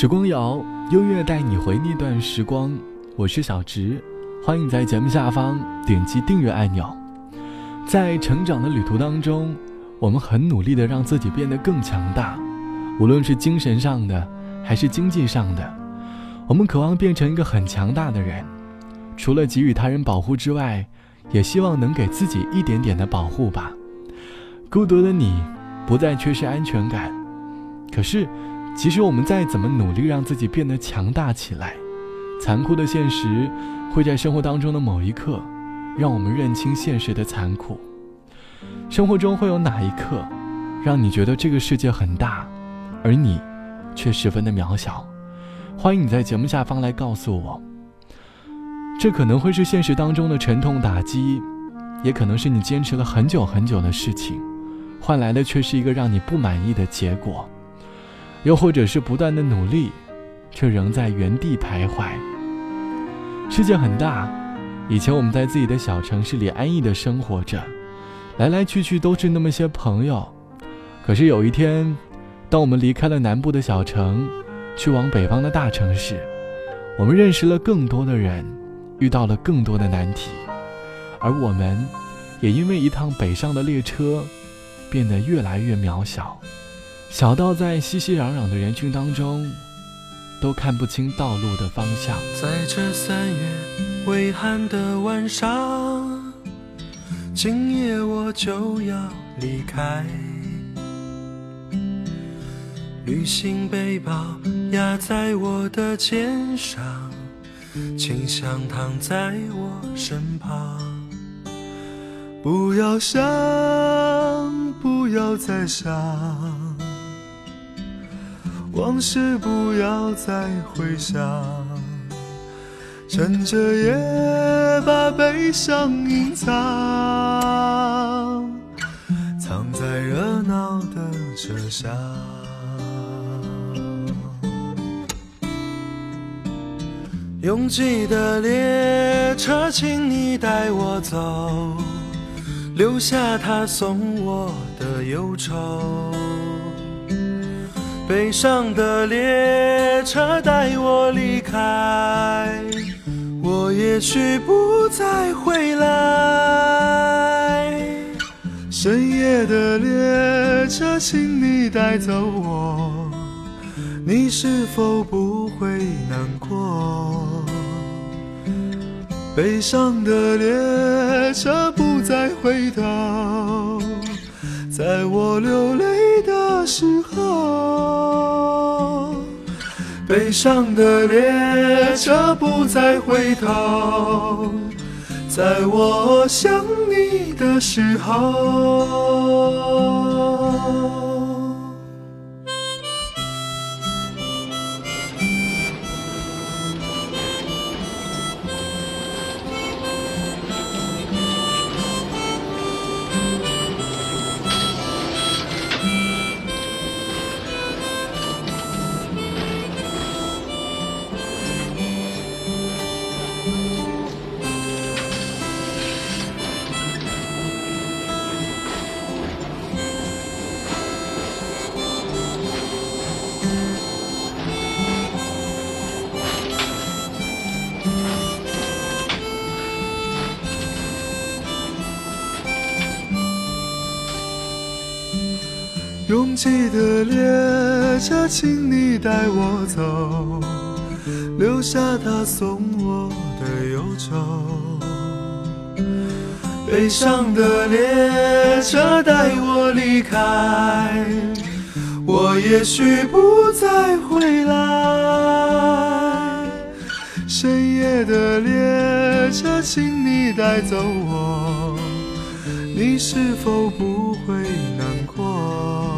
时光谣，音乐带你回那段时光。我是小植，欢迎在节目下方点击订阅按钮。在成长的旅途当中，我们很努力的让自己变得更强大，无论是精神上的还是经济上的，我们渴望变成一个很强大的人。除了给予他人保护之外，也希望能给自己一点点的保护吧。孤独的你，不再缺失安全感，可是。其实我们再怎么努力让自己变得强大起来，残酷的现实会在生活当中的某一刻，让我们认清现实的残酷。生活中会有哪一刻，让你觉得这个世界很大，而你却十分的渺小？欢迎你在节目下方来告诉我。这可能会是现实当中的沉痛打击，也可能是你坚持了很久很久的事情，换来的却是一个让你不满意的结果。又或者是不断的努力，却仍在原地徘徊。世界很大，以前我们在自己的小城市里安逸的生活着，来来去去都是那么些朋友。可是有一天，当我们离开了南部的小城，去往北方的大城市，我们认识了更多的人，遇到了更多的难题，而我们，也因为一趟北上的列车，变得越来越渺小。小到在熙熙攘攘的人群当中，都看不清道路的方向。在这三月微寒的晚上，今夜我就要离开。旅行背包压在我的肩上，清香躺在我身旁。不要想，不要再想。往事不要再回想，趁着夜把悲伤隐藏，藏在热闹的车厢。拥挤的列车，请你带我走，留下他送我的忧愁。悲伤的列车带我离开，我也许不再回来。深夜的列车，请你带走我，你是否不会难过？悲伤的列车不再回头，在我流泪时候。悲伤的列车不再回头，在我想你的时候。拥挤的列车，请你带我走，留下他送我的忧愁。悲伤的列车带我离开，我也许不再回来。深夜的列车，请你带走我，你是否不会难过？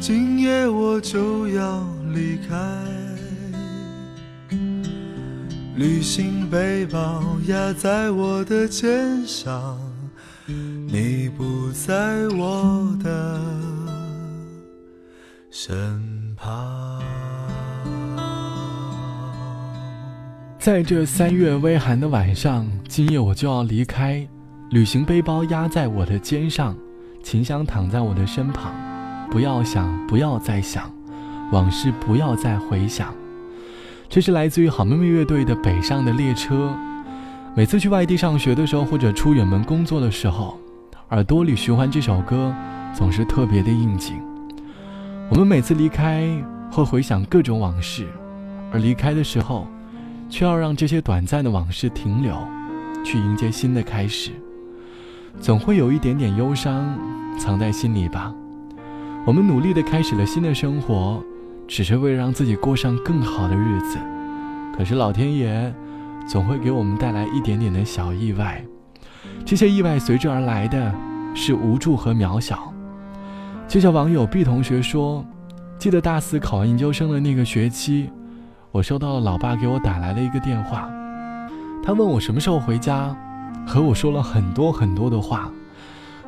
今夜我就要离开。旅行背包压在我的肩上，你不在我的身旁。在这三月微寒的晚上，今夜我就要离开。旅行背包压在我的肩上，琴箱躺在我的身旁。不要想，不要再想，往事不要再回想。这是来自于好妹妹乐队的《北上的列车》。每次去外地上学的时候，或者出远门工作的时候，耳朵里循环这首歌，总是特别的应景。我们每次离开，会回想各种往事，而离开的时候，却要让这些短暂的往事停留，去迎接新的开始。总会有一点点忧伤藏在心里吧。我们努力的开始了新的生活。只是为了让自己过上更好的日子，可是老天爷总会给我们带来一点点的小意外，这些意外随之而来的是无助和渺小。就像网友 B 同学说：“记得大四考完研究生的那个学期，我收到了老爸给我打来了一个电话，他问我什么时候回家，和我说了很多很多的话，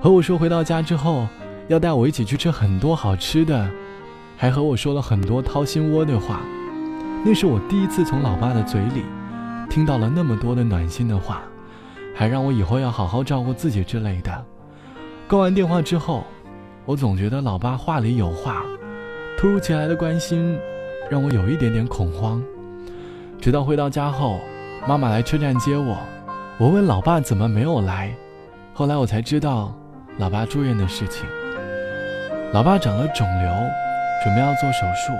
和我说回到家之后要带我一起去吃很多好吃的。”还和我说了很多掏心窝的话，那是我第一次从老爸的嘴里听到了那么多的暖心的话，还让我以后要好好照顾自己之类的。挂完电话之后，我总觉得老爸话里有话，突如其来的关心让我有一点点恐慌。直到回到家后，妈妈来车站接我，我问老爸怎么没有来，后来我才知道老爸住院的事情。老爸长了肿瘤。准备要做手术，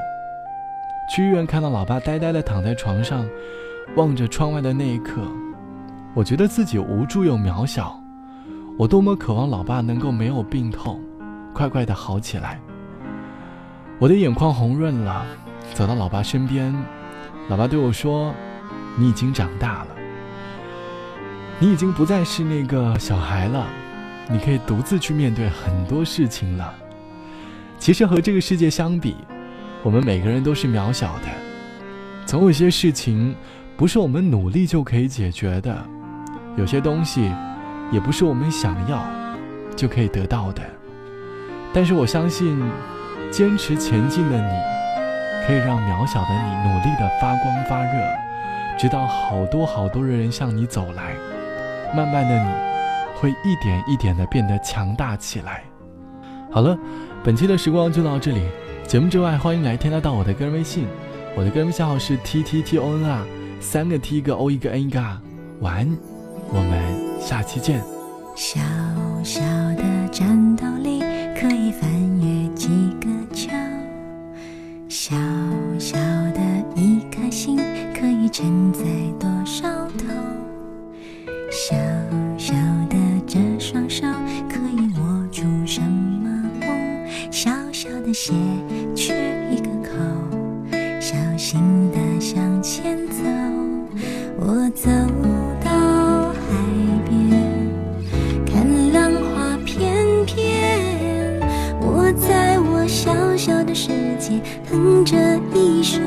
去医院看到老爸呆呆的躺在床上，望着窗外的那一刻，我觉得自己无助又渺小。我多么渴望老爸能够没有病痛，快快的好起来。我的眼眶红润了，走到老爸身边，老爸对我说：“你已经长大了，你已经不再是那个小孩了，你可以独自去面对很多事情了。”其实和这个世界相比，我们每个人都是渺小的。总有些事情不是我们努力就可以解决的，有些东西也不是我们想要就可以得到的。但是我相信，坚持前进的你，可以让渺小的你努力的发光发热，直到好多好多的人向你走来，慢慢的你会一点一点的变得强大起来。好了。本期的时光就到这里，节目之外欢迎来添加到我的个人微信，我的个人微信号是 t t t o n r，三个 t 一个 o 一个 n 一个，晚安，我们下期见。小小前走。我走到海边，看浪花翩翩。我在我小小的世界哼着一首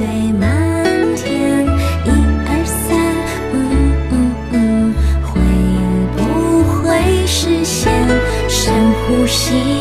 对，满天，一二三，嗯嗯嗯，会不会实现？深呼吸。